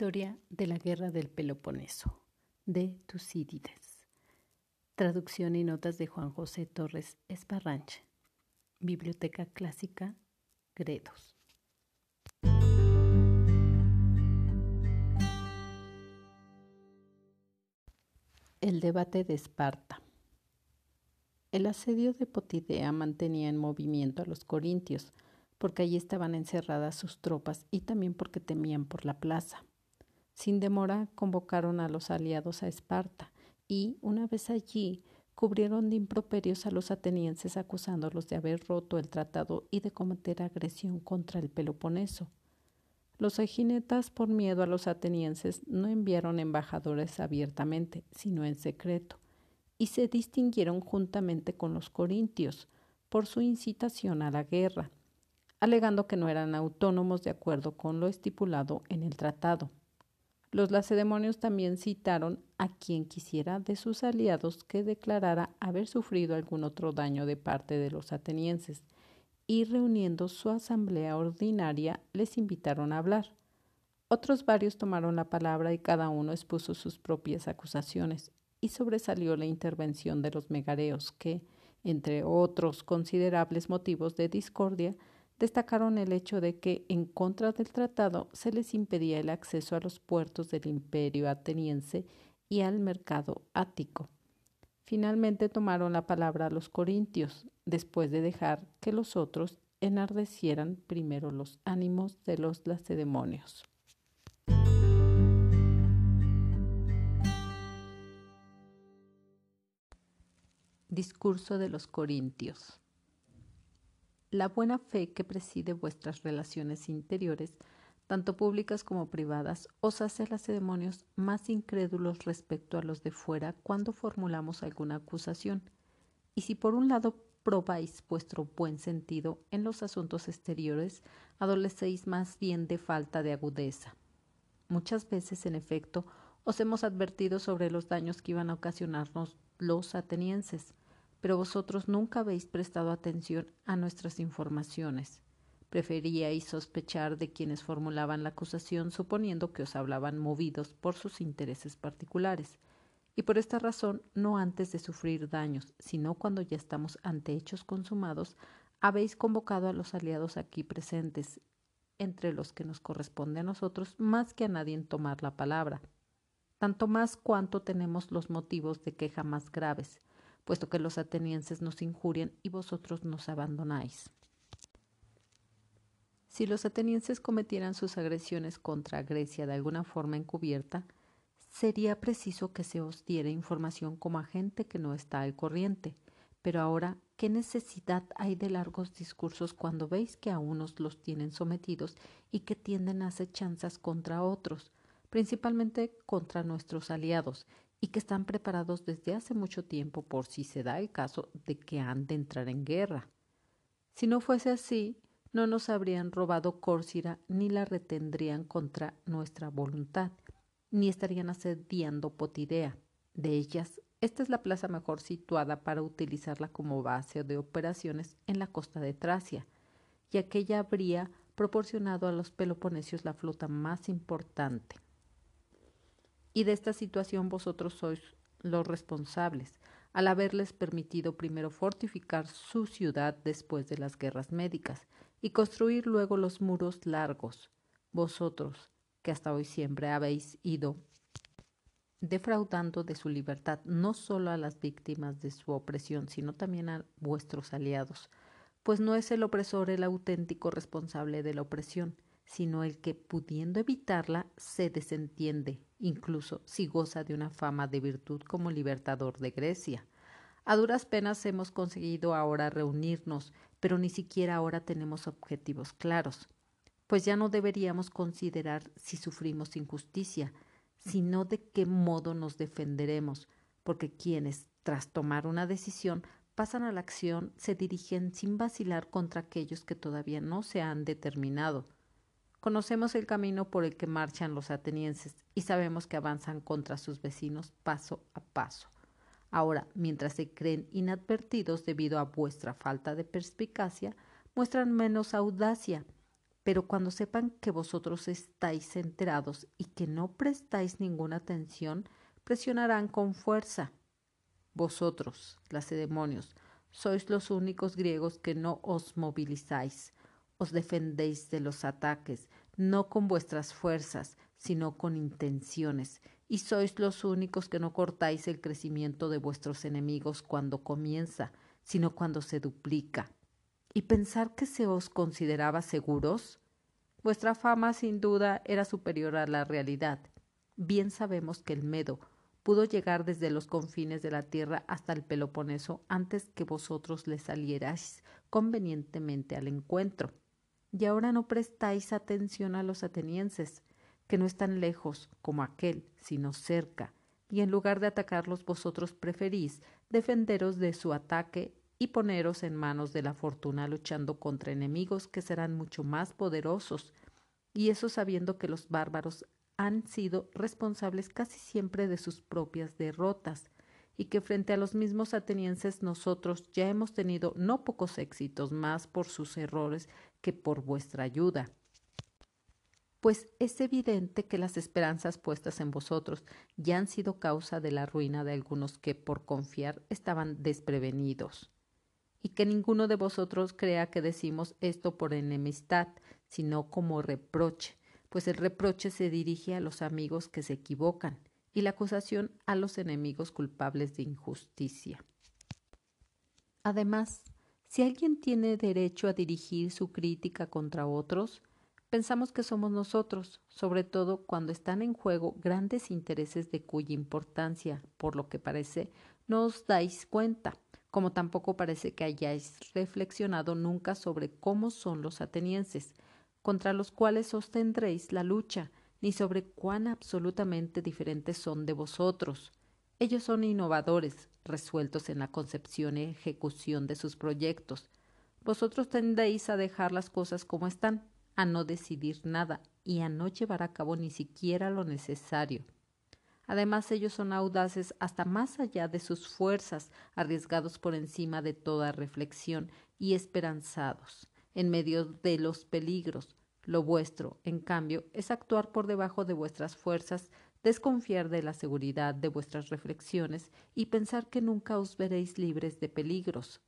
Historia de la Guerra del Peloponeso, de Tucídides. Traducción y notas de Juan José Torres Esparranche. Biblioteca Clásica, Gredos. El debate de Esparta. El asedio de Potidea mantenía en movimiento a los corintios, porque allí estaban encerradas sus tropas y también porque temían por la plaza. Sin demora convocaron a los aliados a Esparta y, una vez allí, cubrieron de improperios a los atenienses acusándolos de haber roto el tratado y de cometer agresión contra el Peloponeso. Los eginetas, por miedo a los atenienses, no enviaron embajadores abiertamente, sino en secreto, y se distinguieron juntamente con los corintios por su incitación a la guerra, alegando que no eran autónomos de acuerdo con lo estipulado en el tratado. Los lacedemonios también citaron a quien quisiera de sus aliados que declarara haber sufrido algún otro daño de parte de los atenienses, y reuniendo su asamblea ordinaria les invitaron a hablar. Otros varios tomaron la palabra y cada uno expuso sus propias acusaciones, y sobresalió la intervención de los megareos que, entre otros considerables motivos de discordia, destacaron el hecho de que, en contra del tratado, se les impedía el acceso a los puertos del imperio ateniense y al mercado ático. Finalmente tomaron la palabra los corintios, después de dejar que los otros enardecieran primero los ánimos de los lacedemonios. Discurso de los Corintios la buena fe que preside vuestras relaciones interiores, tanto públicas como privadas, os hace a demonios más incrédulos respecto a los de fuera cuando formulamos alguna acusación. Y si por un lado probáis vuestro buen sentido en los asuntos exteriores, adolecéis más bien de falta de agudeza. Muchas veces, en efecto, os hemos advertido sobre los daños que iban a ocasionarnos los atenienses, pero vosotros nunca habéis prestado atención a nuestras informaciones. Preferíais sospechar de quienes formulaban la acusación suponiendo que os hablaban movidos por sus intereses particulares, y por esta razón, no antes de sufrir daños, sino cuando ya estamos ante hechos consumados, habéis convocado a los aliados aquí presentes, entre los que nos corresponde a nosotros más que a nadie en tomar la palabra, tanto más cuanto tenemos los motivos de queja más graves, puesto que los atenienses nos injurian y vosotros nos abandonáis. Si los atenienses cometieran sus agresiones contra Grecia de alguna forma encubierta, sería preciso que se os diera información como a gente que no está al corriente. Pero ahora, ¿qué necesidad hay de largos discursos cuando veis que a unos los tienen sometidos y que tienden a acechanzas contra otros, principalmente contra nuestros aliados, y que están preparados desde hace mucho tiempo por si se da el caso de que han de entrar en guerra. Si no fuese así, no nos habrían robado Córcira ni la retendrían contra nuestra voluntad, ni estarían asediando Potidea. De ellas, esta es la plaza mejor situada para utilizarla como base de operaciones en la costa de Tracia, y aquella habría proporcionado a los peloponesios la flota más importante y de esta situación vosotros sois los responsables, al haberles permitido primero fortificar su ciudad después de las guerras médicas y construir luego los muros largos. Vosotros, que hasta hoy siempre habéis ido defraudando de su libertad no solo a las víctimas de su opresión, sino también a vuestros aliados, pues no es el opresor el auténtico responsable de la opresión, sino el que, pudiendo evitarla, se desentiende, incluso si goza de una fama de virtud como libertador de Grecia. A duras penas hemos conseguido ahora reunirnos, pero ni siquiera ahora tenemos objetivos claros, pues ya no deberíamos considerar si sufrimos injusticia, sino de qué modo nos defenderemos, porque quienes, tras tomar una decisión, pasan a la acción, se dirigen sin vacilar contra aquellos que todavía no se han determinado. Conocemos el camino por el que marchan los atenienses y sabemos que avanzan contra sus vecinos paso a paso. Ahora, mientras se creen inadvertidos debido a vuestra falta de perspicacia, muestran menos audacia, Pero cuando sepan que vosotros estáis enterados y que no prestáis ninguna atención, presionarán con fuerza. Vosotros, lacedemonios, sois los únicos griegos que no os movilizáis, os defendéis de los ataques, no con vuestras fuerzas, sino con intenciones, y sois los únicos que no cortáis el crecimiento de vuestros enemigos cuando comienza, sino cuando se duplica. ¿Y pensar que se os consideraba seguros? Vuestra fama sin duda era superior a la realidad. Bien sabemos que el Medo pudo llegar desde los confines de la tierra hasta el Peloponeso antes que vosotros le salierais convenientemente al encuentro. Y ahora no prestáis atención a los atenienses, que no están lejos como aquel, sino cerca, y en lugar de atacarlos vosotros preferís defenderos de su ataque y poneros en manos de la fortuna luchando contra enemigos que serán mucho más poderosos, y eso sabiendo que los bárbaros han sido responsables casi siempre de sus propias derrotas, y que frente a los mismos atenienses nosotros ya hemos tenido no pocos éxitos más por sus errores que por vuestra ayuda pues es evidente que las esperanzas puestas en vosotros ya han sido causa de la ruina de algunos que por confiar estaban desprevenidos. Y que ninguno de vosotros crea que decimos esto por enemistad, sino como reproche, pues el reproche se dirige a los amigos que se equivocan y la acusación a los enemigos culpables de injusticia. Además, si alguien tiene derecho a dirigir su crítica contra otros, pensamos que somos nosotros, sobre todo cuando están en juego grandes intereses de cuya importancia, por lo que parece, no os dais cuenta, como tampoco parece que hayáis reflexionado nunca sobre cómo son los atenienses, contra los cuales sostendréis la lucha, ni sobre cuán absolutamente diferentes son de vosotros. Ellos son innovadores, resueltos en la concepción y ejecución de sus proyectos. Vosotros tendéis a dejar las cosas como están, a no decidir nada y a no llevar a cabo ni siquiera lo necesario. Además, ellos son audaces hasta más allá de sus fuerzas, arriesgados por encima de toda reflexión y esperanzados, en medio de los peligros. Lo vuestro, en cambio, es actuar por debajo de vuestras fuerzas, desconfiar de la seguridad de vuestras reflexiones y pensar que nunca os veréis libres de peligros.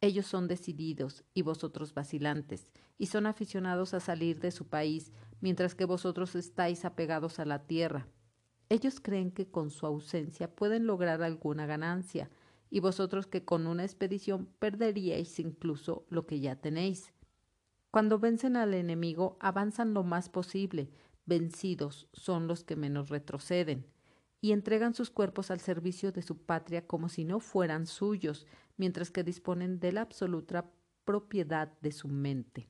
Ellos son decididos y vosotros vacilantes, y son aficionados a salir de su país, mientras que vosotros estáis apegados a la tierra. Ellos creen que con su ausencia pueden lograr alguna ganancia, y vosotros que con una expedición perderíais incluso lo que ya tenéis. Cuando vencen al enemigo, avanzan lo más posible, vencidos son los que menos retroceden, y entregan sus cuerpos al servicio de su patria como si no fueran suyos, mientras que disponen de la absoluta propiedad de su mente,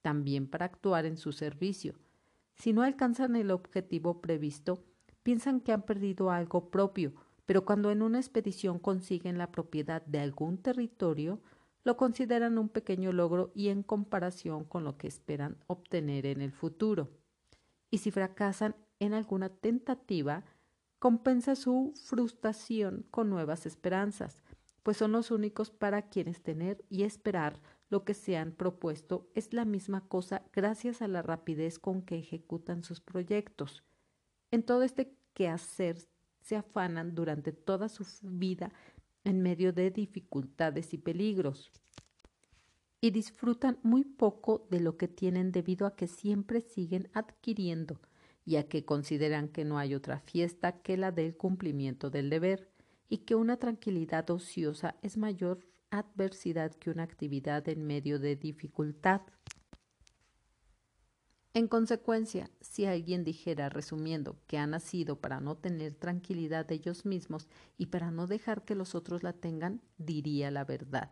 también para actuar en su servicio. Si no alcanzan el objetivo previsto, piensan que han perdido algo propio, pero cuando en una expedición consiguen la propiedad de algún territorio, lo consideran un pequeño logro y en comparación con lo que esperan obtener en el futuro. Y si fracasan en alguna tentativa, compensa su frustración con nuevas esperanzas, pues son los únicos para quienes tener y esperar lo que se han propuesto es la misma cosa gracias a la rapidez con que ejecutan sus proyectos. En todo este quehacer se afanan durante toda su vida en medio de dificultades y peligros y disfrutan muy poco de lo que tienen debido a que siempre siguen adquiriendo y a que consideran que no hay otra fiesta que la del cumplimiento del deber y que una tranquilidad ociosa es mayor adversidad que una actividad en medio de dificultad. En consecuencia, si alguien dijera, resumiendo, que ha nacido para no tener tranquilidad de ellos mismos y para no dejar que los otros la tengan, diría la verdad.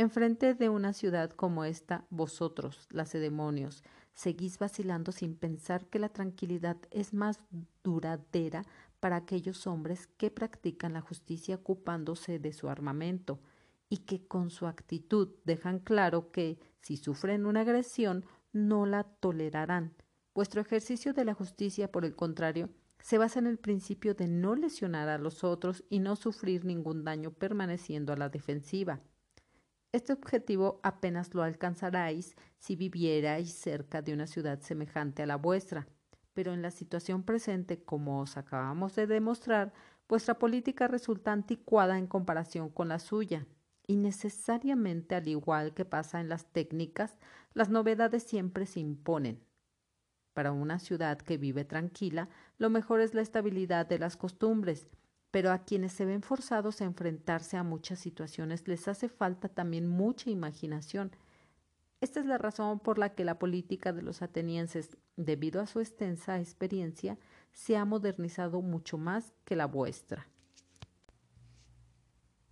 Enfrente de una ciudad como esta, vosotros, lacedemonios, seguís vacilando sin pensar que la tranquilidad es más duradera para aquellos hombres que practican la justicia ocupándose de su armamento y que con su actitud dejan claro que si sufren una agresión no la tolerarán. Vuestro ejercicio de la justicia, por el contrario, se basa en el principio de no lesionar a los otros y no sufrir ningún daño permaneciendo a la defensiva. Este objetivo apenas lo alcanzaráis si vivierais cerca de una ciudad semejante a la vuestra, pero en la situación presente, como os acabamos de demostrar, vuestra política resulta anticuada en comparación con la suya, y necesariamente, al igual que pasa en las técnicas, las novedades siempre se imponen. Para una ciudad que vive tranquila, lo mejor es la estabilidad de las costumbres, pero a quienes se ven forzados a enfrentarse a muchas situaciones les hace falta también mucha imaginación. Esta es la razón por la que la política de los atenienses, debido a su extensa experiencia, se ha modernizado mucho más que la vuestra.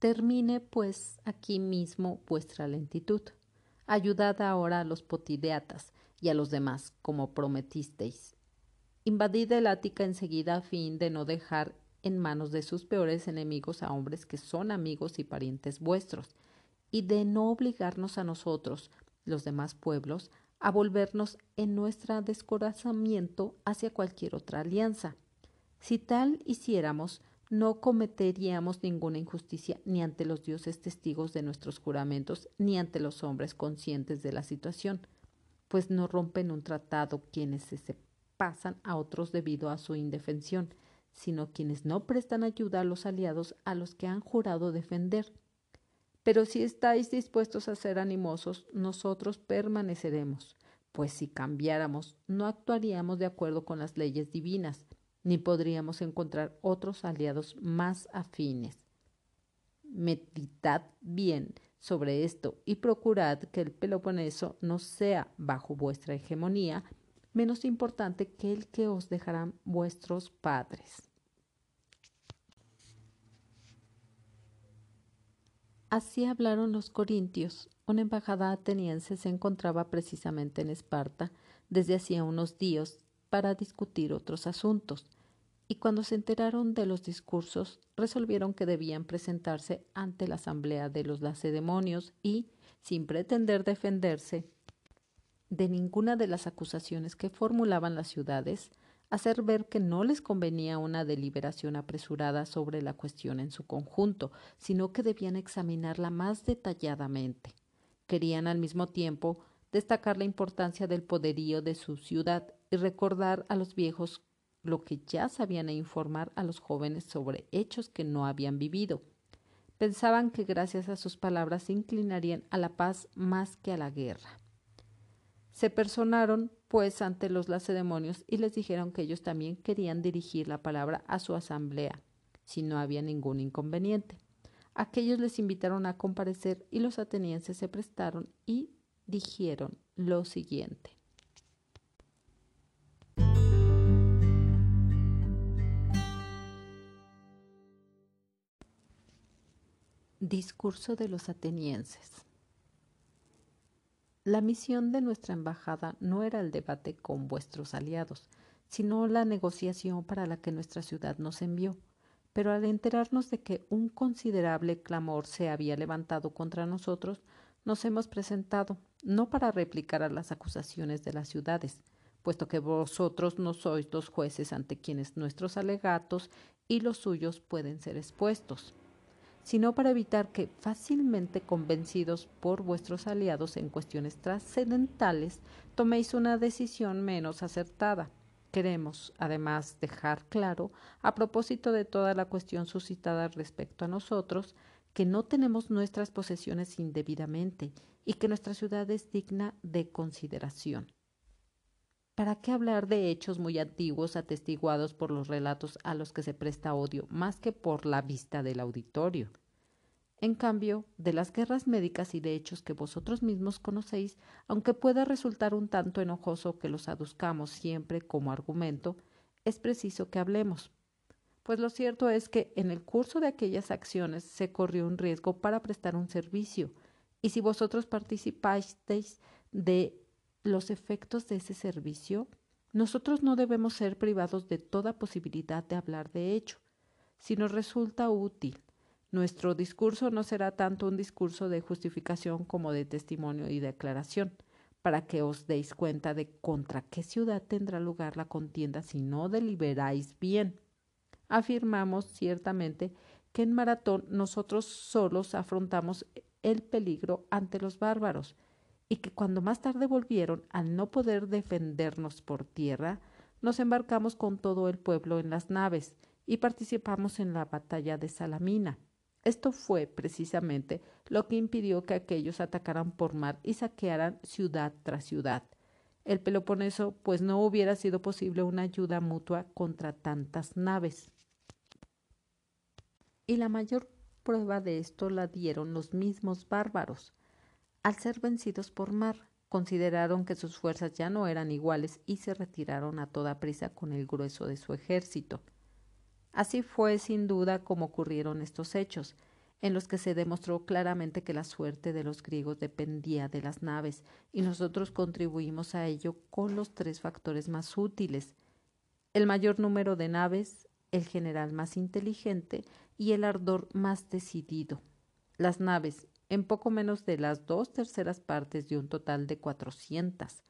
Termine, pues, aquí mismo vuestra lentitud. Ayudad ahora a los potideatas y a los demás, como prometisteis. Invadid el Ática enseguida a fin de no dejar en manos de sus peores enemigos a hombres que son amigos y parientes vuestros, y de no obligarnos a nosotros, los demás pueblos, a volvernos en nuestro descorazamiento hacia cualquier otra alianza. Si tal hiciéramos, no cometeríamos ninguna injusticia ni ante los dioses testigos de nuestros juramentos, ni ante los hombres conscientes de la situación, pues no rompen un tratado quienes se pasan a otros debido a su indefensión, sino quienes no prestan ayuda a los aliados a los que han jurado defender. Pero si estáis dispuestos a ser animosos, nosotros permaneceremos, pues si cambiáramos, no actuaríamos de acuerdo con las leyes divinas, ni podríamos encontrar otros aliados más afines. Meditad bien sobre esto y procurad que el Peloponeso no sea, bajo vuestra hegemonía, menos importante que el que os dejarán vuestros padres. Así hablaron los corintios. Una embajada ateniense se encontraba precisamente en Esparta desde hacía unos días para discutir otros asuntos, y cuando se enteraron de los discursos resolvieron que debían presentarse ante la asamblea de los lacedemonios y, sin pretender defenderse, de ninguna de las acusaciones que formulaban las ciudades, hacer ver que no les convenía una deliberación apresurada sobre la cuestión en su conjunto, sino que debían examinarla más detalladamente. Querían al mismo tiempo destacar la importancia del poderío de su ciudad y recordar a los viejos lo que ya sabían e informar a los jóvenes sobre hechos que no habían vivido. Pensaban que gracias a sus palabras se inclinarían a la paz más que a la guerra. Se personaron, pues, ante los lacedemonios y les dijeron que ellos también querían dirigir la palabra a su asamblea, si no había ningún inconveniente. Aquellos les invitaron a comparecer y los atenienses se prestaron y dijeron lo siguiente. Discurso de los atenienses. La misión de nuestra embajada no era el debate con vuestros aliados, sino la negociación para la que nuestra ciudad nos envió. Pero al enterarnos de que un considerable clamor se había levantado contra nosotros, nos hemos presentado, no para replicar a las acusaciones de las ciudades, puesto que vosotros no sois los jueces ante quienes nuestros alegatos y los suyos pueden ser expuestos sino para evitar que, fácilmente convencidos por vuestros aliados en cuestiones trascendentales, toméis una decisión menos acertada. Queremos, además, dejar claro, a propósito de toda la cuestión suscitada respecto a nosotros, que no tenemos nuestras posesiones indebidamente y que nuestra ciudad es digna de consideración. ¿Para qué hablar de hechos muy antiguos atestiguados por los relatos a los que se presta odio más que por la vista del auditorio? En cambio, de las guerras médicas y de hechos que vosotros mismos conocéis, aunque pueda resultar un tanto enojoso que los aduzcamos siempre como argumento, es preciso que hablemos. Pues lo cierto es que en el curso de aquellas acciones se corrió un riesgo para prestar un servicio, y si vosotros participasteis de los efectos de ese servicio, nosotros no debemos ser privados de toda posibilidad de hablar de ello. Si nos resulta útil, nuestro discurso no será tanto un discurso de justificación como de testimonio y declaración, para que os deis cuenta de contra qué ciudad tendrá lugar la contienda si no deliberáis bien. Afirmamos ciertamente que en Maratón nosotros solos afrontamos el peligro ante los bárbaros, y que cuando más tarde volvieron, al no poder defendernos por tierra, nos embarcamos con todo el pueblo en las naves y participamos en la batalla de Salamina. Esto fue precisamente lo que impidió que aquellos atacaran por mar y saquearan ciudad tras ciudad. El Peloponeso, pues no hubiera sido posible una ayuda mutua contra tantas naves. Y la mayor prueba de esto la dieron los mismos bárbaros. Al ser vencidos por mar, consideraron que sus fuerzas ya no eran iguales y se retiraron a toda prisa con el grueso de su ejército. Así fue sin duda como ocurrieron estos hechos, en los que se demostró claramente que la suerte de los griegos dependía de las naves, y nosotros contribuimos a ello con los tres factores más útiles el mayor número de naves, el general más inteligente y el ardor más decidido. Las naves, en poco menos de las dos terceras partes de un total de cuatrocientas.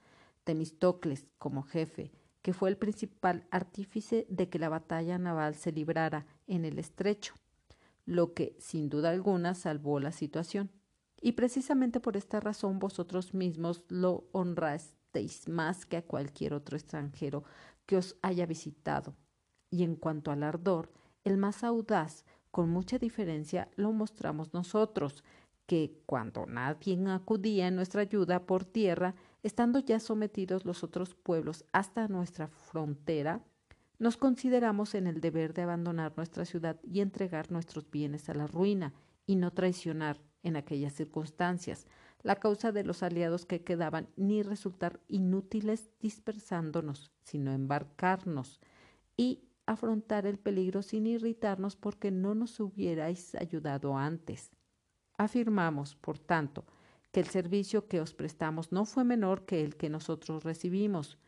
Temistocles, como jefe, que fue el principal artífice de que la batalla naval se librara en el estrecho, lo que, sin duda alguna, salvó la situación. Y precisamente por esta razón vosotros mismos lo honrasteis más que a cualquier otro extranjero que os haya visitado. Y en cuanto al ardor, el más audaz, con mucha diferencia, lo mostramos nosotros, que cuando nadie acudía en nuestra ayuda por tierra, estando ya sometidos los otros pueblos hasta nuestra frontera, nos consideramos en el deber de abandonar nuestra ciudad y entregar nuestros bienes a la ruina, y no traicionar, en aquellas circunstancias, la causa de los aliados que quedaban, ni resultar inútiles dispersándonos, sino embarcarnos y afrontar el peligro sin irritarnos porque no nos hubierais ayudado antes. Afirmamos, por tanto, que el servicio que os prestamos no fue menor que el que nosotros recibimos.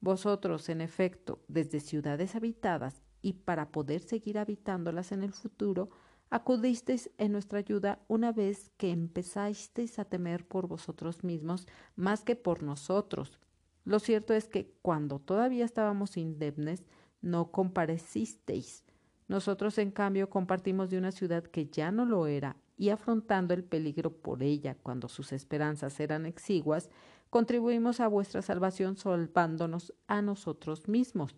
Vosotros, en efecto, desde ciudades habitadas y para poder seguir habitándolas en el futuro, acudisteis en nuestra ayuda una vez que empezasteis a temer por vosotros mismos más que por nosotros. Lo cierto es que cuando todavía estábamos indemnes, no comparecisteis. Nosotros, en cambio, compartimos de una ciudad que ya no lo era y afrontando el peligro por ella cuando sus esperanzas eran exiguas, contribuimos a vuestra salvación salvándonos a nosotros mismos.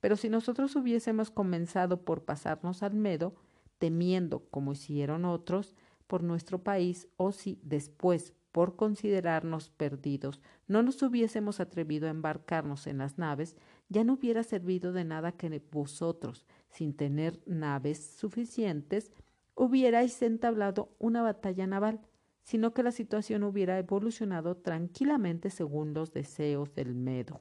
Pero si nosotros hubiésemos comenzado por pasarnos al medo, temiendo, como hicieron otros, por nuestro país, o si después, por considerarnos perdidos, no nos hubiésemos atrevido a embarcarnos en las naves, ya no hubiera servido de nada que vosotros, sin tener naves suficientes, hubierais entablado una batalla naval, sino que la situación hubiera evolucionado tranquilamente según los deseos del Medo.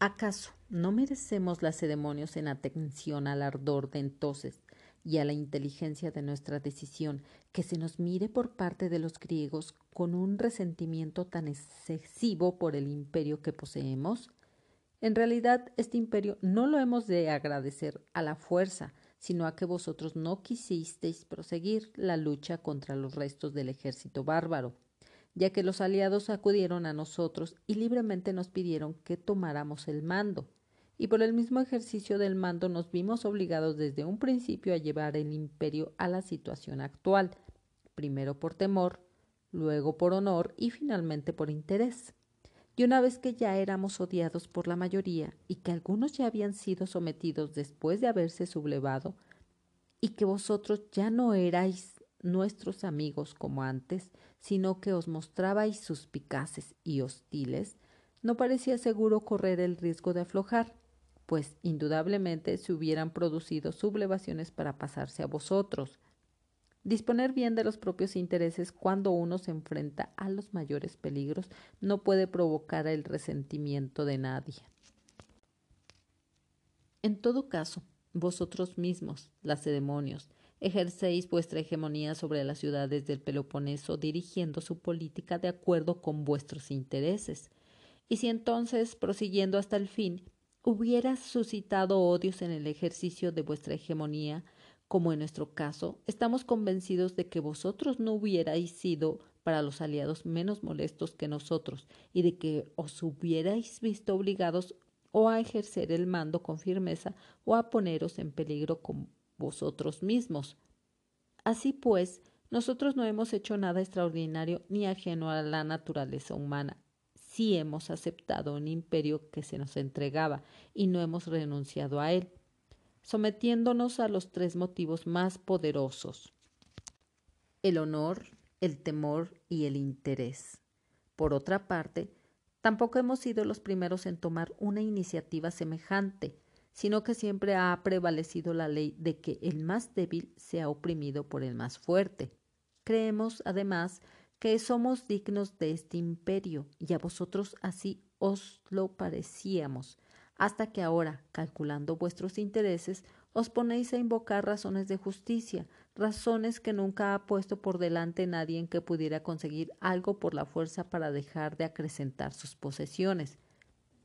¿Acaso no merecemos lacedemonios en atención al ardor de entonces y a la inteligencia de nuestra decisión que se nos mire por parte de los griegos con un resentimiento tan excesivo por el imperio que poseemos? En realidad, este imperio no lo hemos de agradecer a la fuerza, sino a que vosotros no quisisteis proseguir la lucha contra los restos del ejército bárbaro, ya que los aliados acudieron a nosotros y libremente nos pidieron que tomáramos el mando, y por el mismo ejercicio del mando nos vimos obligados desde un principio a llevar el imperio a la situación actual, primero por temor, luego por honor y finalmente por interés. Y una vez que ya éramos odiados por la mayoría y que algunos ya habían sido sometidos después de haberse sublevado, y que vosotros ya no erais nuestros amigos como antes, sino que os mostrabais suspicaces y hostiles, no parecía seguro correr el riesgo de aflojar, pues indudablemente se hubieran producido sublevaciones para pasarse a vosotros, Disponer bien de los propios intereses cuando uno se enfrenta a los mayores peligros no puede provocar el resentimiento de nadie. En todo caso, vosotros mismos, lacedemonios, ejercéis vuestra hegemonía sobre las ciudades del Peloponeso dirigiendo su política de acuerdo con vuestros intereses. Y si entonces, prosiguiendo hasta el fin, hubieras suscitado odios en el ejercicio de vuestra hegemonía, como en nuestro caso, estamos convencidos de que vosotros no hubierais sido para los aliados menos molestos que nosotros y de que os hubierais visto obligados o a ejercer el mando con firmeza o a poneros en peligro con vosotros mismos. Así pues, Nosotros no hemos hecho nada extraordinario ni ajeno a la naturaleza humana. Sí hemos aceptado un imperio que se nos entregaba y no hemos renunciado a él, sometiéndonos a los tres motivos más poderosos el honor, el temor y el interés. Por otra parte, tampoco hemos sido los primeros en tomar una iniciativa semejante, sino que siempre ha prevalecido la ley de que el más débil sea oprimido por el más fuerte. Creemos, además, que somos dignos de este imperio, y a vosotros así os lo parecíamos, hasta que ahora, calculando vuestros intereses, os ponéis a invocar razones de justicia, razones que nunca ha puesto por delante nadie en que pudiera conseguir algo por la fuerza para dejar de acrecentar sus posesiones.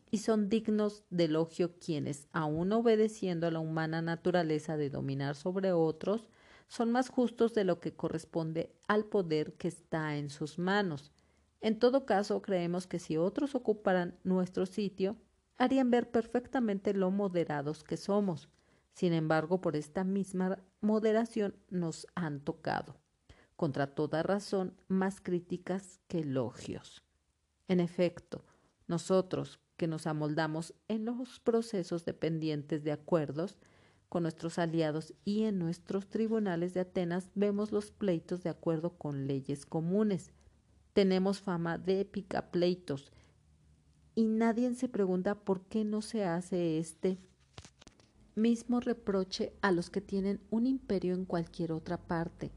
Y son dignos de elogio quienes, aun obedeciendo a la humana naturaleza de dominar sobre otros, son más justos de lo que corresponde al poder que está en sus manos. En todo caso, creemos que si otros ocuparan nuestro sitio, harían ver perfectamente lo moderados que somos. Sin embargo, por esta misma moderación nos han tocado, contra toda razón, más críticas que elogios. En efecto, nosotros, que nos amoldamos en los procesos dependientes de acuerdos con nuestros aliados y en nuestros tribunales de Atenas vemos los pleitos de acuerdo con leyes comunes. Tenemos fama de épica pleitos y nadie se pregunta por qué no se hace este mismo reproche a los que tienen un imperio en cualquier otra parte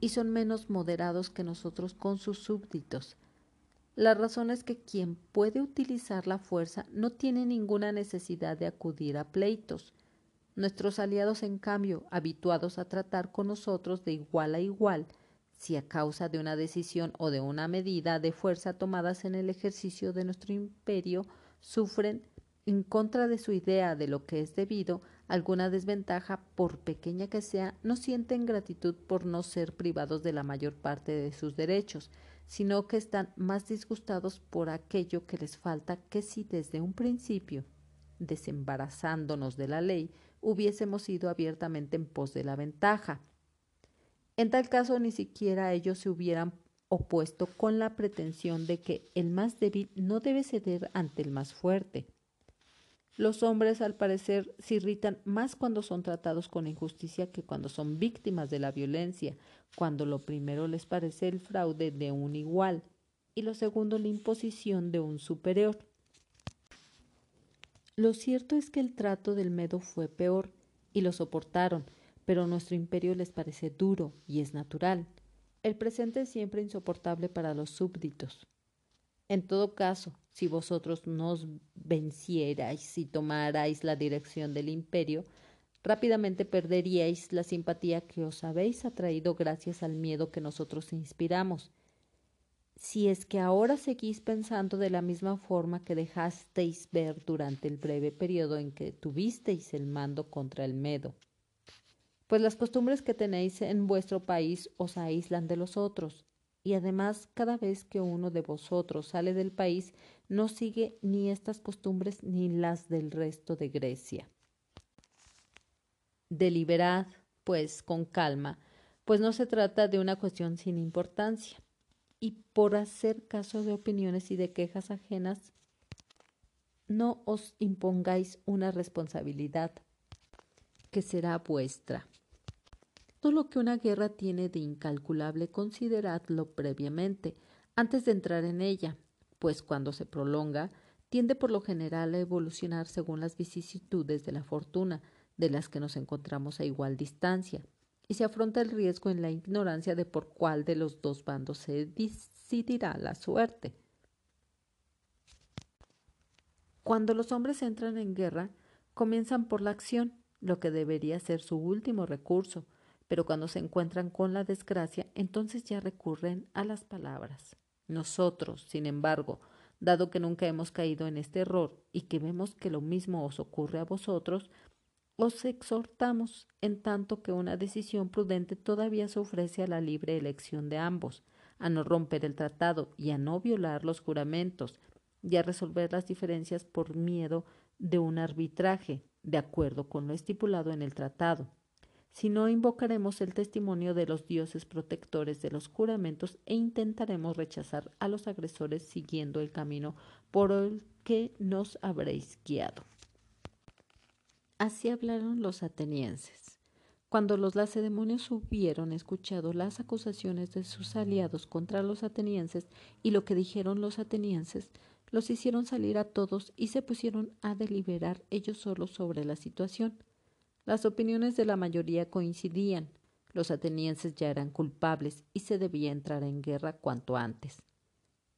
y son menos moderados que nosotros con sus súbditos. La razón es que quien puede utilizar la fuerza no tiene ninguna necesidad de acudir a pleitos. Nuestros aliados, en cambio, habituados a tratar con nosotros de igual a igual, si a causa de una decisión o de una medida de fuerza tomadas en el ejercicio de nuestro imperio, sufren, en contra de su idea de lo que es debido, alguna desventaja, por pequeña que sea, no sienten gratitud por no ser privados de la mayor parte de sus derechos, sino que están más disgustados por aquello que les falta que si desde un principio, desembarazándonos de la ley, hubiésemos ido abiertamente en pos de la ventaja. En tal caso, ni siquiera ellos se hubieran opuesto con la pretensión de que el más débil no debe ceder ante el más fuerte. Los hombres, al parecer, se irritan más cuando son tratados con injusticia que cuando son víctimas de la violencia, cuando lo primero les parece el fraude de un igual y lo segundo la imposición de un superior. Lo cierto es que el trato del Medo fue peor y lo soportaron, pero nuestro imperio les parece duro y es natural. El presente es siempre insoportable para los súbditos. En todo caso, si vosotros nos vencierais y tomarais la dirección del imperio, rápidamente perderíais la simpatía que os habéis atraído gracias al miedo que nosotros inspiramos. Si es que ahora seguís pensando de la misma forma que dejasteis ver durante el breve periodo en que tuvisteis el mando contra el Medo, pues las costumbres que tenéis en vuestro país os aíslan de los otros, y además cada vez que uno de vosotros sale del país no sigue ni estas costumbres ni las del resto de Grecia. Deliberad, pues, con calma, pues no se trata de una cuestión sin importancia. Y por hacer caso de opiniones y de quejas ajenas, no os impongáis una responsabilidad que será vuestra. Todo lo que una guerra tiene de incalculable consideradlo previamente, antes de entrar en ella, pues cuando se prolonga, tiende por lo general a evolucionar según las vicisitudes de la fortuna, de las que nos encontramos a igual distancia, y se afronta el riesgo en la ignorancia de por cuál de los dos bandos se decidirá la suerte. Cuando los hombres entran en guerra, comienzan por la acción, lo que debería ser su último recurso, pero cuando se encuentran con la desgracia, entonces ya recurren a las palabras. Nosotros, sin embargo, dado que nunca hemos caído en este error y que vemos que lo mismo os ocurre a vosotros, os exhortamos, en tanto que una decisión prudente todavía se ofrece a la libre elección de ambos, a no romper el tratado y a no violar los juramentos, y a resolver las diferencias por miedo de un arbitraje, de acuerdo con lo estipulado en el tratado sino invocaremos el testimonio de los dioses protectores de los juramentos e intentaremos rechazar a los agresores siguiendo el camino por el que nos habréis guiado. Así hablaron los atenienses. Cuando los lacedemonios hubieron escuchado las acusaciones de sus aliados contra los atenienses y lo que dijeron los atenienses, los hicieron salir a todos y se pusieron a deliberar ellos solos sobre la situación. Las opiniones de la mayoría coincidían. Los atenienses ya eran culpables y se debía entrar en guerra cuanto antes.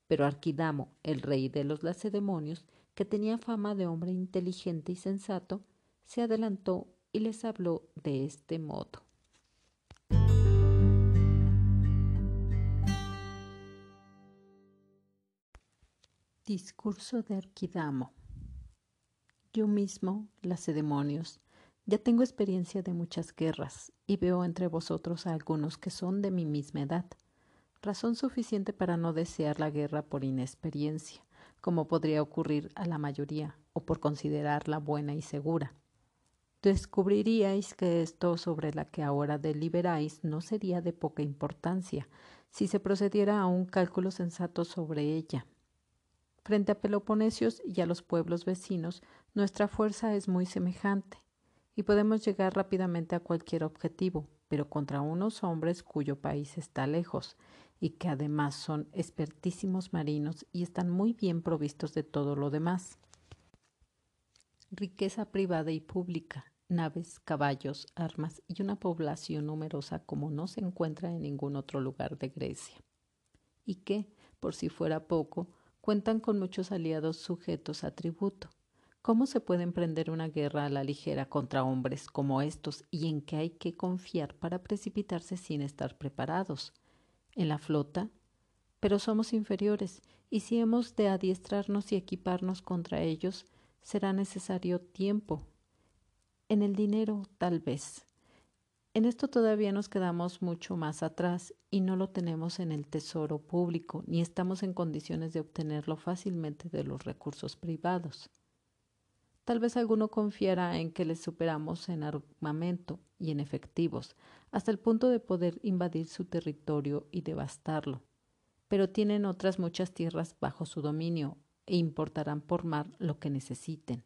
Pero Arquidamo, el rey de los lacedemonios, que tenía fama de hombre inteligente y sensato, se adelantó y les habló de este modo. Discurso de Arquidamo. Yo mismo, lacedemonios, ya tengo experiencia de muchas guerras y veo entre vosotros a algunos que son de mi misma edad, razón suficiente para no desear la guerra por inexperiencia, como podría ocurrir a la mayoría, o por considerarla buena y segura. Descubriríais que esto sobre la que ahora deliberáis no sería de poca importancia, si se procediera a un cálculo sensato sobre ella. Frente a Peloponesios y a los pueblos vecinos, nuestra fuerza es muy semejante, y podemos llegar rápidamente a cualquier objetivo, pero contra unos hombres cuyo país está lejos y que además son expertísimos marinos y están muy bien provistos de todo lo demás. Riqueza privada y pública, naves, caballos, armas y una población numerosa como no se encuentra en ningún otro lugar de Grecia. Y que, por si fuera poco, cuentan con muchos aliados sujetos a tributo ¿Cómo se puede emprender una guerra a la ligera contra hombres como estos y en qué hay que confiar para precipitarse sin estar preparados? ¿En la flota? Pero somos inferiores y si hemos de adiestrarnos y equiparnos contra ellos, será necesario tiempo. En el dinero, tal vez. En esto todavía nos quedamos mucho más atrás y no lo tenemos en el tesoro público ni estamos en condiciones de obtenerlo fácilmente de los recursos privados. Tal vez alguno confiara en que les superamos en armamento y en efectivos, hasta el punto de poder invadir su territorio y devastarlo. Pero tienen otras muchas tierras bajo su dominio e importarán por mar lo que necesiten.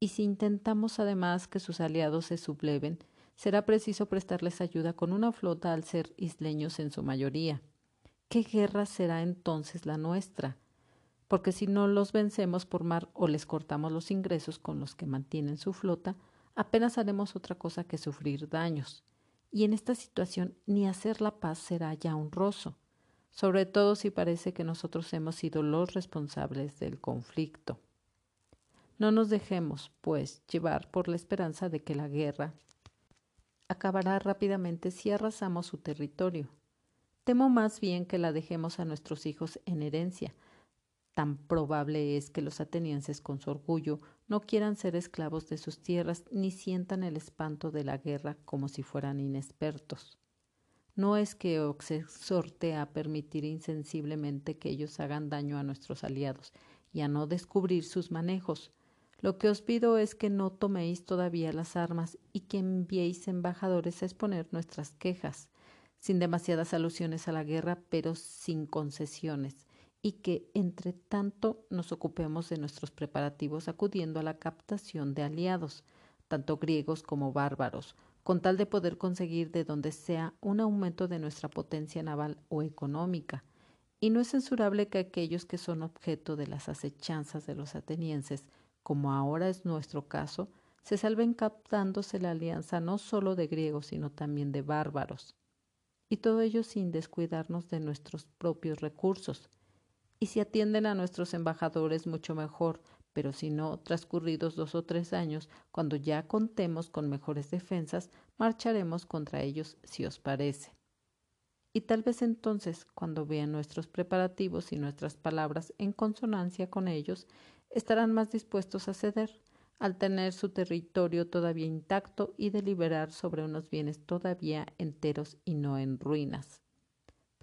Y si intentamos además que sus aliados se subleven, será preciso prestarles ayuda con una flota al ser isleños en su mayoría. ¿Qué guerra será entonces la nuestra? Porque si no los vencemos por mar o les cortamos los ingresos con los que mantienen su flota, apenas haremos otra cosa que sufrir daños. Y en esta situación ni hacer la paz será ya honroso, sobre todo si parece que nosotros hemos sido los responsables del conflicto. No nos dejemos, pues, llevar por la esperanza de que la guerra acabará rápidamente si arrasamos su territorio. Temo más bien que la dejemos a nuestros hijos en herencia, Tan probable es que los atenienses con su orgullo no quieran ser esclavos de sus tierras ni sientan el espanto de la guerra como si fueran inexpertos. No es que os exhorte a permitir insensiblemente que ellos hagan daño a nuestros aliados y a no descubrir sus manejos. Lo que os pido es que no toméis todavía las armas y que enviéis embajadores a exponer nuestras quejas, sin demasiadas alusiones a la guerra, pero sin concesiones y que entre tanto nos ocupemos de nuestros preparativos acudiendo a la captación de aliados, tanto griegos como bárbaros, con tal de poder conseguir de donde sea un aumento de nuestra potencia naval o económica. Y no es censurable que aquellos que son objeto de las acechanzas de los atenienses, como ahora es nuestro caso, se salven captándose la alianza no solo de griegos, sino también de bárbaros. Y todo ello sin descuidarnos de nuestros propios recursos, y si atienden a nuestros embajadores mucho mejor, pero si no, transcurridos dos o tres años, cuando ya contemos con mejores defensas, marcharemos contra ellos si os parece. Y tal vez entonces, cuando vean nuestros preparativos y nuestras palabras en consonancia con ellos, estarán más dispuestos a ceder, al tener su territorio todavía intacto y deliberar sobre unos bienes todavía enteros y no en ruinas.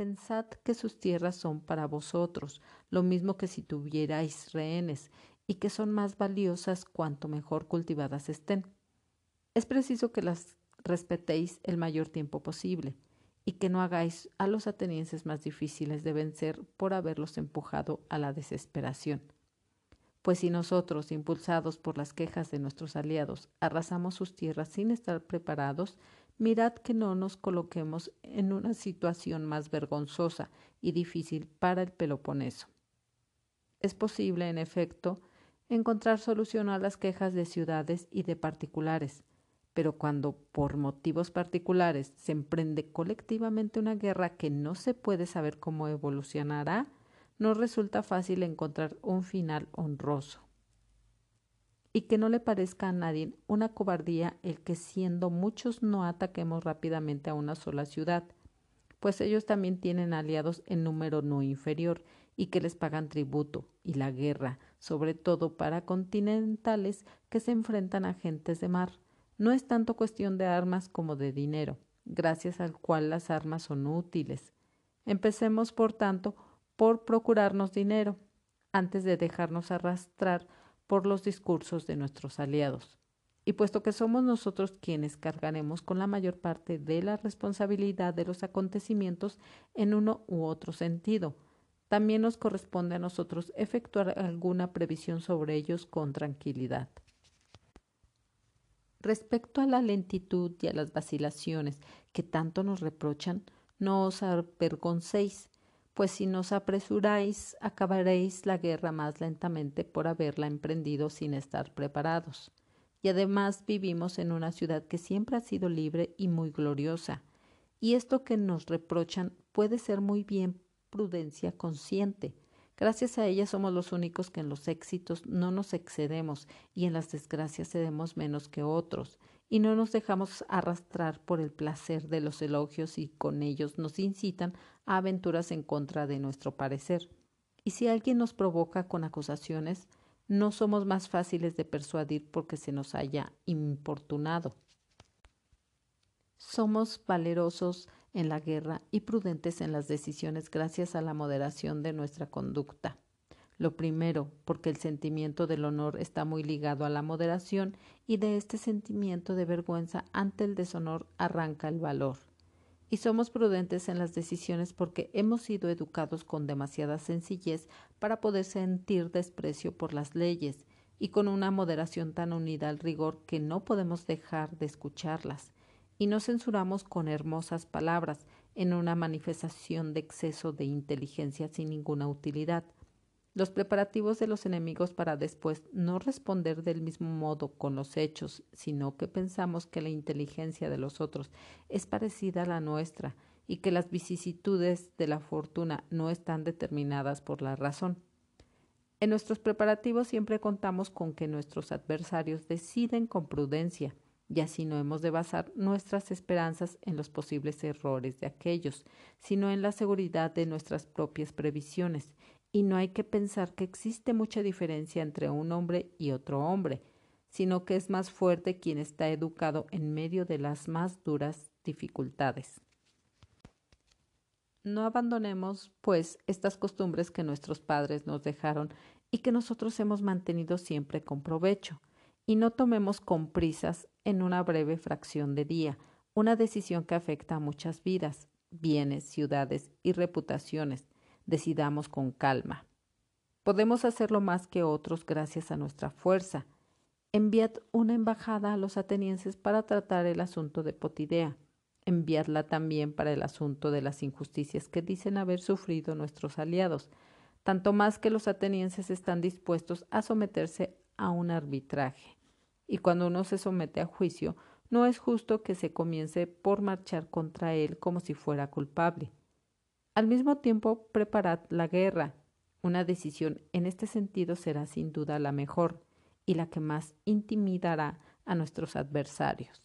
Pensad que sus tierras son para vosotros, lo mismo que si tuvierais rehenes, y que son más valiosas cuanto mejor cultivadas estén. Es preciso que las respetéis el mayor tiempo posible, y que no hagáis a los atenienses más difíciles de vencer por haberlos empujado a la desesperación. Pues si nosotros, impulsados por las quejas de nuestros aliados, arrasamos sus tierras sin estar preparados, mirad que no nos coloquemos en una situación más vergonzosa y difícil para el Peloponeso. Es posible, en efecto, encontrar solución a las quejas de ciudades y de particulares, pero cuando por motivos particulares se emprende colectivamente una guerra que no se puede saber cómo evolucionará, no resulta fácil encontrar un final honroso. Y que no le parezca a nadie una cobardía el que siendo muchos no ataquemos rápidamente a una sola ciudad, pues ellos también tienen aliados en número no inferior y que les pagan tributo, y la guerra, sobre todo para continentales que se enfrentan a gentes de mar, no es tanto cuestión de armas como de dinero, gracias al cual las armas son útiles. Empecemos, por tanto, por procurarnos dinero, antes de dejarnos arrastrar por los discursos de nuestros aliados. Y puesto que somos nosotros quienes cargaremos con la mayor parte de la responsabilidad de los acontecimientos en uno u otro sentido, también nos corresponde a nosotros efectuar alguna previsión sobre ellos con tranquilidad. Respecto a la lentitud y a las vacilaciones que tanto nos reprochan, no os avergoncéis, pues si nos apresuráis, acabaréis la guerra más lentamente por haberla emprendido sin estar preparados. Y además vivimos en una ciudad que siempre ha sido libre y muy gloriosa, y esto que nos reprochan puede ser muy bien prudencia consciente, Gracias a ella somos los únicos que en los éxitos no nos excedemos y en las desgracias cedemos menos que otros, y no nos dejamos arrastrar por el placer de los elogios y con ellos nos incitan a aventuras en contra de nuestro parecer. Y si alguien nos provoca con acusaciones, no somos más fáciles de persuadir porque se nos haya importunado. Somos valerosos en la guerra y prudentes en las decisiones gracias a la moderación de nuestra conducta. Lo primero, porque el sentimiento del honor está muy ligado a la moderación y de este sentimiento de vergüenza ante el deshonor arranca el valor. Y somos prudentes en las decisiones porque hemos sido educados con demasiada sencillez para poder sentir desprecio por las leyes y con una moderación tan unida al rigor que no podemos dejar de escucharlas y no censuramos con hermosas palabras en una manifestación de exceso de inteligencia sin ninguna utilidad. Los preparativos de los enemigos para después no responder del mismo modo con los hechos, sino que pensamos que la inteligencia de los otros es parecida a la nuestra y que las vicisitudes de la fortuna no están determinadas por la razón. En nuestros preparativos siempre contamos con que nuestros adversarios deciden con prudencia, y así no hemos de basar nuestras esperanzas en los posibles errores de aquellos, sino en la seguridad de nuestras propias previsiones, y no hay que pensar que existe mucha diferencia entre un hombre y otro hombre, sino que es más fuerte quien está educado en medio de las más duras dificultades. No abandonemos, pues, estas costumbres que nuestros padres nos dejaron y que nosotros hemos mantenido siempre con provecho, y no tomemos con prisas en una breve fracción de día una decisión que afecta a muchas vidas, bienes, ciudades y reputaciones. Decidamos con calma. Podemos hacerlo más que otros gracias a nuestra fuerza. Enviad una embajada a los atenienses para tratar el asunto de Potidea. Enviadla también para el asunto de las injusticias que dicen haber sufrido nuestros aliados, tanto más que los atenienses están dispuestos a someterse a un arbitraje. Y cuando uno se somete a juicio, no es justo que se comience por marchar contra él como si fuera culpable. Al mismo tiempo, preparad la guerra. Una decisión en este sentido será sin duda la mejor y la que más intimidará a nuestros adversarios.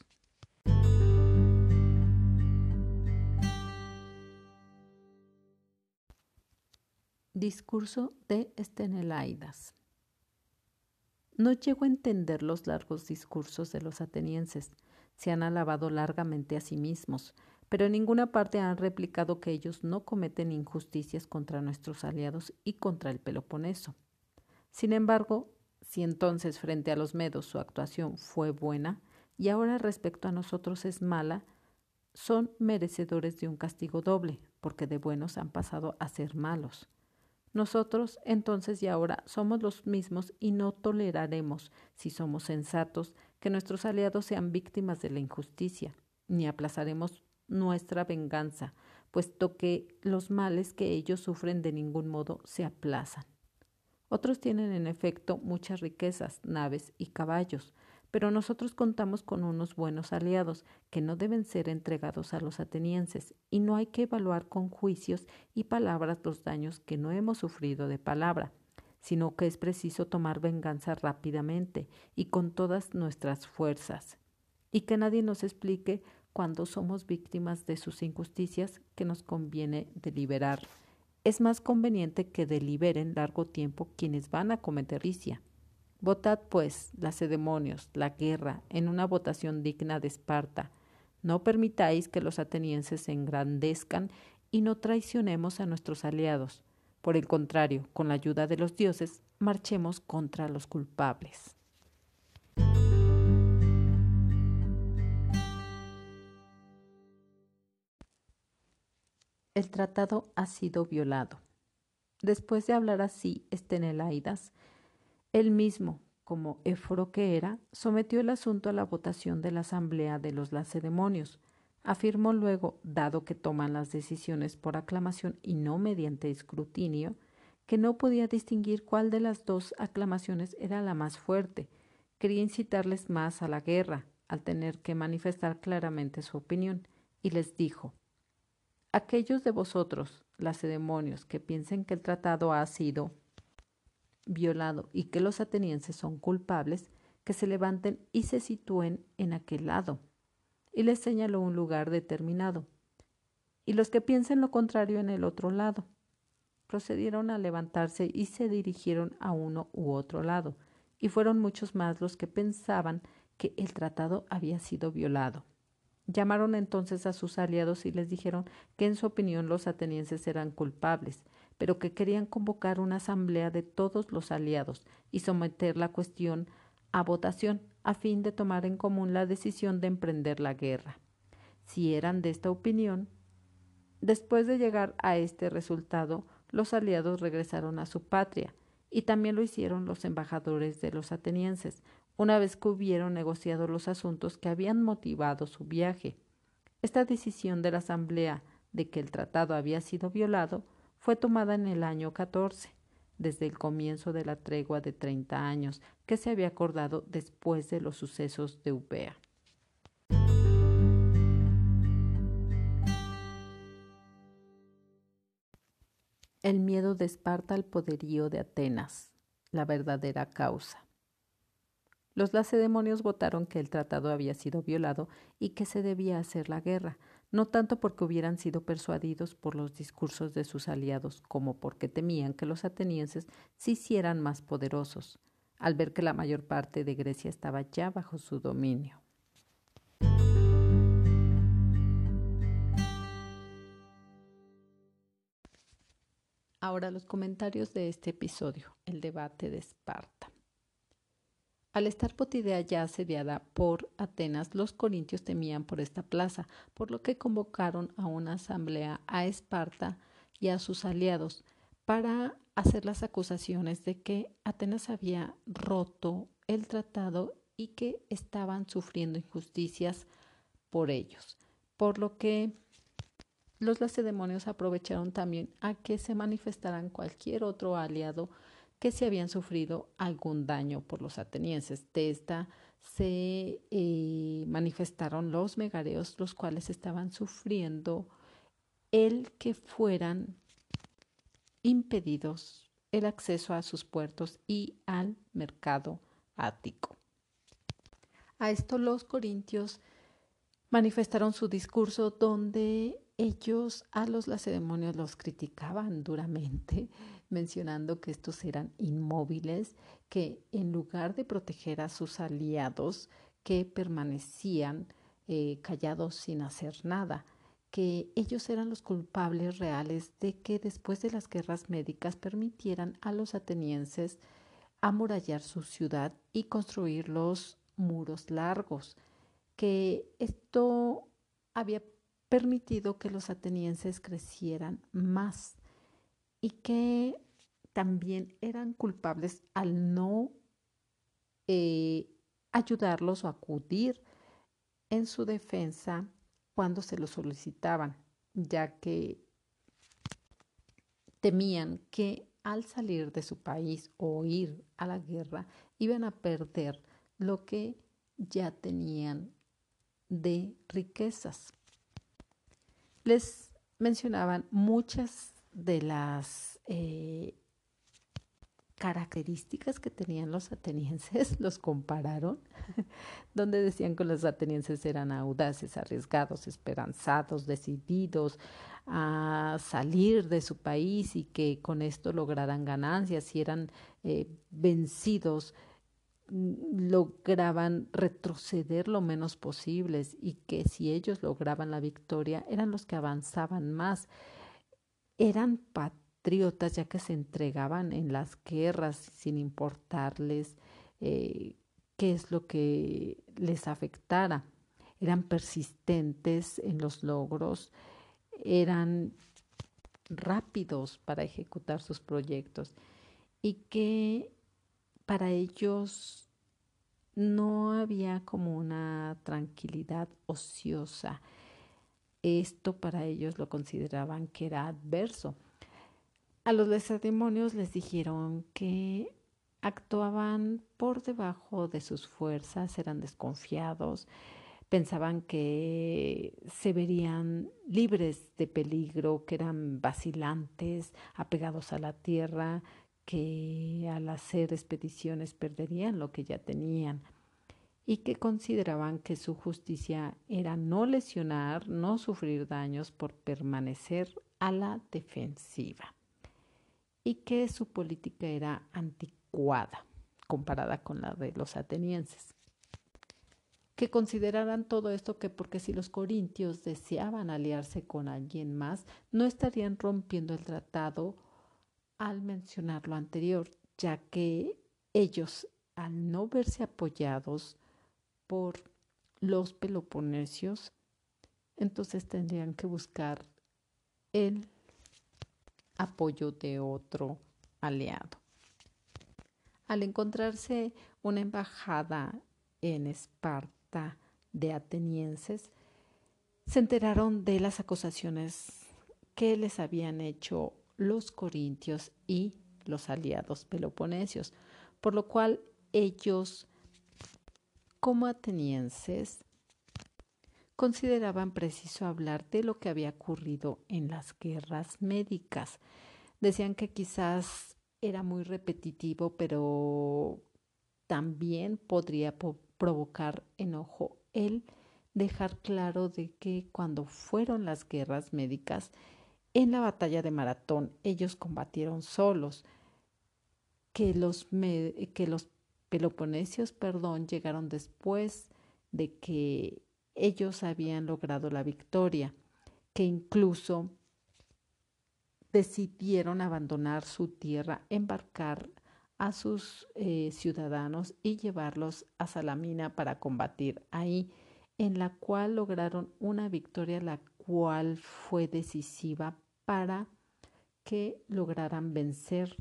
Discurso de Estenelaidas no llego a entender los largos discursos de los atenienses. Se han alabado largamente a sí mismos, pero en ninguna parte han replicado que ellos no cometen injusticias contra nuestros aliados y contra el Peloponeso. Sin embargo, si entonces frente a los medos su actuación fue buena, y ahora respecto a nosotros es mala, son merecedores de un castigo doble, porque de buenos han pasado a ser malos. Nosotros entonces y ahora somos los mismos y no toleraremos, si somos sensatos, que nuestros aliados sean víctimas de la injusticia, ni aplazaremos nuestra venganza, puesto que los males que ellos sufren de ningún modo se aplazan. Otros tienen en efecto muchas riquezas, naves y caballos, pero nosotros contamos con unos buenos aliados que no deben ser entregados a los atenienses, y no hay que evaluar con juicios y palabras los daños que no hemos sufrido de palabra, sino que es preciso tomar venganza rápidamente y con todas nuestras fuerzas, y que nadie nos explique cuando somos víctimas de sus injusticias que nos conviene deliberar. Es más conveniente que deliberen largo tiempo quienes van a cometer ricia. Votad, pues, lacedemonios, la guerra, en una votación digna de Esparta. No permitáis que los atenienses se engrandezcan y no traicionemos a nuestros aliados. Por el contrario, con la ayuda de los dioses, marchemos contra los culpables. El tratado ha sido violado. Después de hablar así, Estenelaidas él mismo, como éforo que era, sometió el asunto a la votación de la Asamblea de los Lacedemonios. Afirmó luego, dado que toman las decisiones por aclamación y no mediante escrutinio, que no podía distinguir cuál de las dos aclamaciones era la más fuerte. Quería incitarles más a la guerra, al tener que manifestar claramente su opinión, y les dijo Aquellos de vosotros, lacedemonios, que piensen que el tratado ha sido violado y que los atenienses son culpables, que se levanten y se sitúen en aquel lado. Y les señaló un lugar determinado. Y los que piensen lo contrario en el otro lado. Procedieron a levantarse y se dirigieron a uno u otro lado, y fueron muchos más los que pensaban que el tratado había sido violado. Llamaron entonces a sus aliados y les dijeron que en su opinión los atenienses eran culpables, pero que querían convocar una asamblea de todos los aliados y someter la cuestión a votación a fin de tomar en común la decisión de emprender la guerra. Si eran de esta opinión, después de llegar a este resultado, los aliados regresaron a su patria, y también lo hicieron los embajadores de los atenienses, una vez que hubieron negociado los asuntos que habían motivado su viaje. Esta decisión de la Asamblea de que el tratado había sido violado fue tomada en el año 14, desde el comienzo de la tregua de 30 años que se había acordado después de los sucesos de Upea. El miedo de Esparta al poderío de Atenas, la verdadera causa. Los lacedemonios votaron que el tratado había sido violado y que se debía hacer la guerra, no tanto porque hubieran sido persuadidos por los discursos de sus aliados, como porque temían que los atenienses se hicieran más poderosos, al ver que la mayor parte de Grecia estaba ya bajo su dominio. Ahora los comentarios de este episodio, el debate de Esparta. Al estar Potidea ya asediada por Atenas, los corintios temían por esta plaza, por lo que convocaron a una asamblea a Esparta y a sus aliados para hacer las acusaciones de que Atenas había roto el tratado y que estaban sufriendo injusticias por ellos. Por lo que los lacedemonios aprovecharon también a que se manifestaran cualquier otro aliado que se habían sufrido algún daño por los atenienses. De esta se eh, manifestaron los megareos, los cuales estaban sufriendo el que fueran impedidos el acceso a sus puertos y al mercado ático. A esto los corintios manifestaron su discurso donde ellos a los lacedemonios los criticaban duramente mencionando que estos eran inmóviles, que en lugar de proteger a sus aliados, que permanecían eh, callados sin hacer nada, que ellos eran los culpables reales de que después de las guerras médicas permitieran a los atenienses amurallar su ciudad y construir los muros largos, que esto había permitido que los atenienses crecieran más y que también eran culpables al no eh, ayudarlos o acudir en su defensa cuando se lo solicitaban, ya que temían que al salir de su país o ir a la guerra iban a perder lo que ya tenían de riquezas. Les mencionaban muchas de las eh, características que tenían los atenienses, los compararon, donde decían que los atenienses eran audaces, arriesgados, esperanzados, decididos a salir de su país y que con esto lograran ganancias y eran eh, vencidos mm, lograban retroceder lo menos posibles y que si ellos lograban la victoria eran los que avanzaban más eran ya que se entregaban en las guerras sin importarles eh, qué es lo que les afectara. Eran persistentes en los logros, eran rápidos para ejecutar sus proyectos y que para ellos no había como una tranquilidad ociosa. Esto para ellos lo consideraban que era adverso. A los lacedemonios les dijeron que actuaban por debajo de sus fuerzas, eran desconfiados, pensaban que se verían libres de peligro, que eran vacilantes, apegados a la tierra, que al hacer expediciones perderían lo que ya tenían y que consideraban que su justicia era no lesionar, no sufrir daños por permanecer a la defensiva y que su política era anticuada comparada con la de los atenienses. Que consideraran todo esto que porque si los corintios deseaban aliarse con alguien más, no estarían rompiendo el tratado al mencionar lo anterior, ya que ellos, al no verse apoyados por los peloponesios, entonces tendrían que buscar el apoyo de otro aliado. Al encontrarse una embajada en Esparta de atenienses, se enteraron de las acusaciones que les habían hecho los corintios y los aliados peloponesios, por lo cual ellos, como atenienses, consideraban preciso hablar de lo que había ocurrido en las guerras médicas. Decían que quizás era muy repetitivo, pero también podría provocar enojo el dejar claro de que cuando fueron las guerras médicas, en la batalla de Maratón ellos combatieron solos, que los, que los peloponesios, perdón, llegaron después de que ellos habían logrado la victoria, que incluso decidieron abandonar su tierra, embarcar a sus eh, ciudadanos y llevarlos a Salamina para combatir ahí, en la cual lograron una victoria la cual fue decisiva para que lograran vencer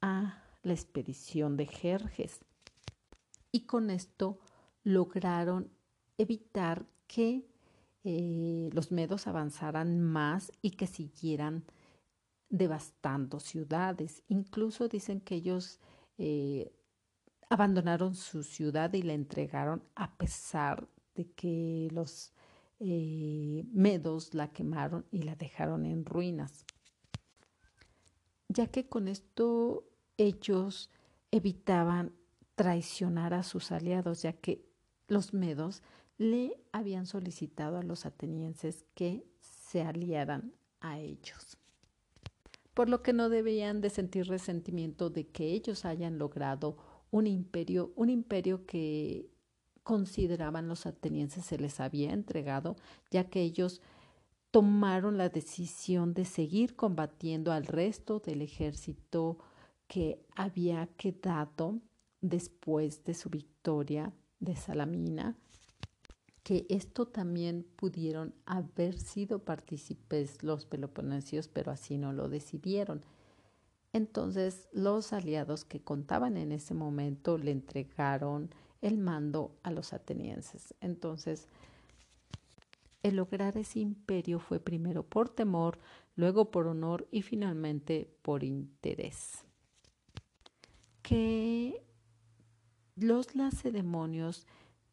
a la expedición de Jerjes. Y con esto lograron evitar que eh, los medos avanzaran más y que siguieran devastando ciudades. Incluso dicen que ellos eh, abandonaron su ciudad y la entregaron a pesar de que los eh, medos la quemaron y la dejaron en ruinas. Ya que con esto ellos evitaban traicionar a sus aliados, ya que los medos le habían solicitado a los atenienses que se aliaran a ellos. Por lo que no debían de sentir resentimiento de que ellos hayan logrado un imperio, un imperio que consideraban los atenienses se les había entregado, ya que ellos tomaron la decisión de seguir combatiendo al resto del ejército que había quedado después de su victoria de Salamina que esto también pudieron haber sido partícipes los peloponesios, pero así no lo decidieron. Entonces los aliados que contaban en ese momento le entregaron el mando a los atenienses. Entonces, el lograr ese imperio fue primero por temor, luego por honor y finalmente por interés. Que los lacedemonios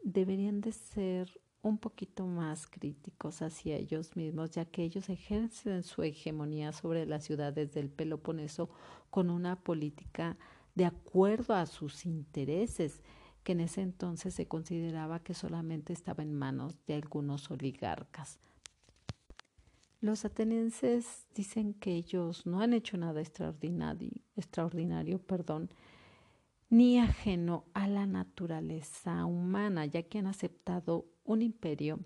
deberían de ser un poquito más críticos hacia ellos mismos, ya que ellos ejercen su hegemonía sobre las ciudades del Peloponeso con una política de acuerdo a sus intereses, que en ese entonces se consideraba que solamente estaba en manos de algunos oligarcas. Los atenienses dicen que ellos no han hecho nada extraordinario, extraordinario perdón, ni ajeno a la naturaleza humana, ya que han aceptado un imperio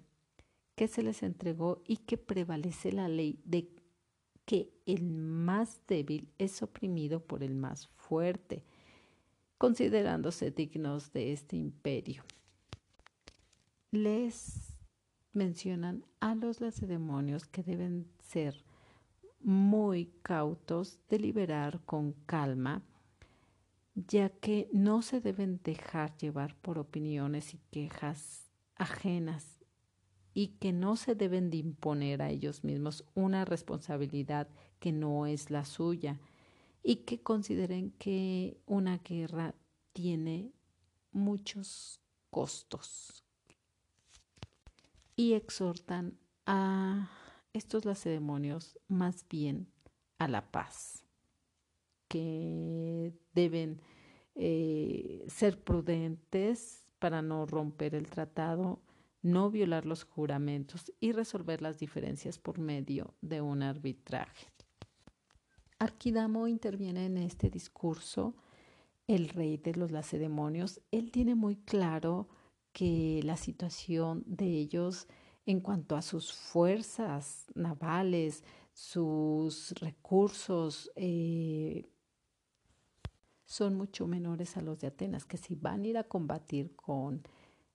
que se les entregó y que prevalece la ley de que el más débil es oprimido por el más fuerte, considerándose dignos de este imperio. Les mencionan a los lacedemonios que deben ser muy cautos, deliberar con calma, ya que no se deben dejar llevar por opiniones y quejas ajenas y que no se deben de imponer a ellos mismos una responsabilidad que no es la suya y que consideren que una guerra tiene muchos costos. Y exhortan a estos lacedemonios más bien a la paz que deben eh, ser prudentes para no romper el tratado, no violar los juramentos y resolver las diferencias por medio de un arbitraje. Arquidamo interviene en este discurso, el rey de los lacedemonios. Él tiene muy claro que la situación de ellos en cuanto a sus fuerzas navales, sus recursos, eh, son mucho menores a los de Atenas, que si van a ir a combatir con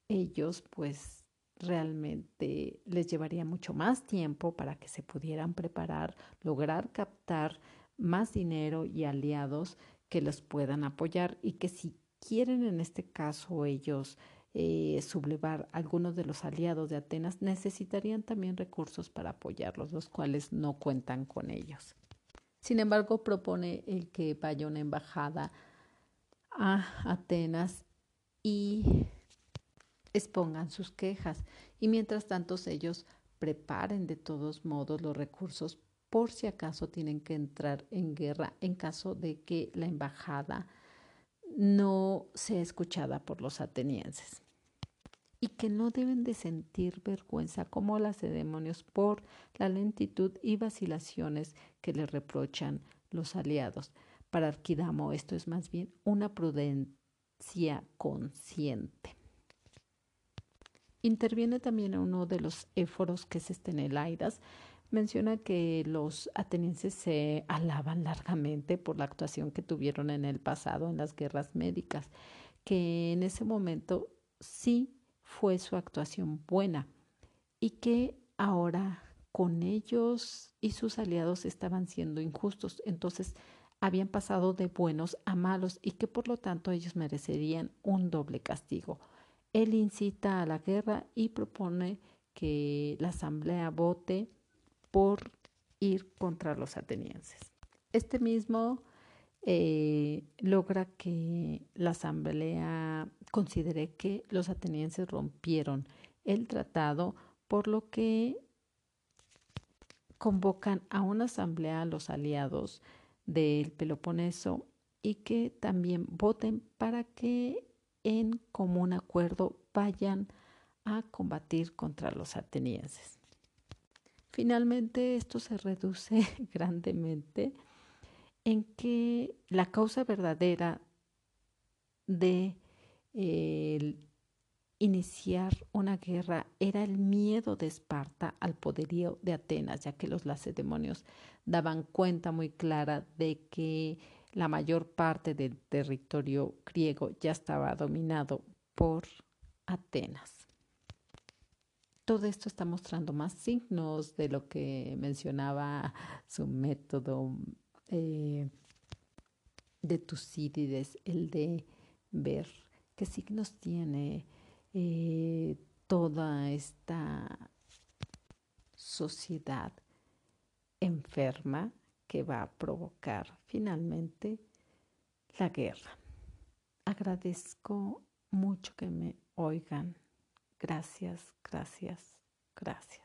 ellos, pues realmente les llevaría mucho más tiempo para que se pudieran preparar, lograr captar más dinero y aliados que los puedan apoyar y que si quieren en este caso ellos eh, sublevar algunos de los aliados de Atenas, necesitarían también recursos para apoyarlos, los cuales no cuentan con ellos. Sin embargo, propone el que vaya una embajada a Atenas y expongan sus quejas. Y mientras tanto ellos preparen de todos modos los recursos por si acaso tienen que entrar en guerra en caso de que la embajada no sea escuchada por los atenienses y que no deben de sentir vergüenza como las de demonios por la lentitud y vacilaciones que le reprochan los aliados. Para Arquidamo esto es más bien una prudencia consciente. Interviene también uno de los éforos que es Estenelaidas. Menciona que los atenienses se alaban largamente por la actuación que tuvieron en el pasado en las guerras médicas, que en ese momento sí fue su actuación buena y que ahora con ellos y sus aliados estaban siendo injustos. Entonces habían pasado de buenos a malos y que por lo tanto ellos merecerían un doble castigo. Él incita a la guerra y propone que la asamblea vote por ir contra los atenienses. Este mismo eh, logra que la asamblea considere que los atenienses rompieron el tratado, por lo que convocan a una asamblea a los aliados del Peloponeso y que también voten para que en común acuerdo vayan a combatir contra los atenienses. Finalmente, esto se reduce grandemente en que la causa verdadera de iniciar una guerra era el miedo de Esparta al poderío de Atenas, ya que los lacedemonios daban cuenta muy clara de que la mayor parte del territorio griego ya estaba dominado por Atenas. todo esto está mostrando más signos de lo que mencionaba su método eh, de Tucídides, el de ver qué signos tiene eh, toda esta sociedad enferma que va a provocar finalmente la guerra. Agradezco mucho que me oigan. Gracias, gracias, gracias.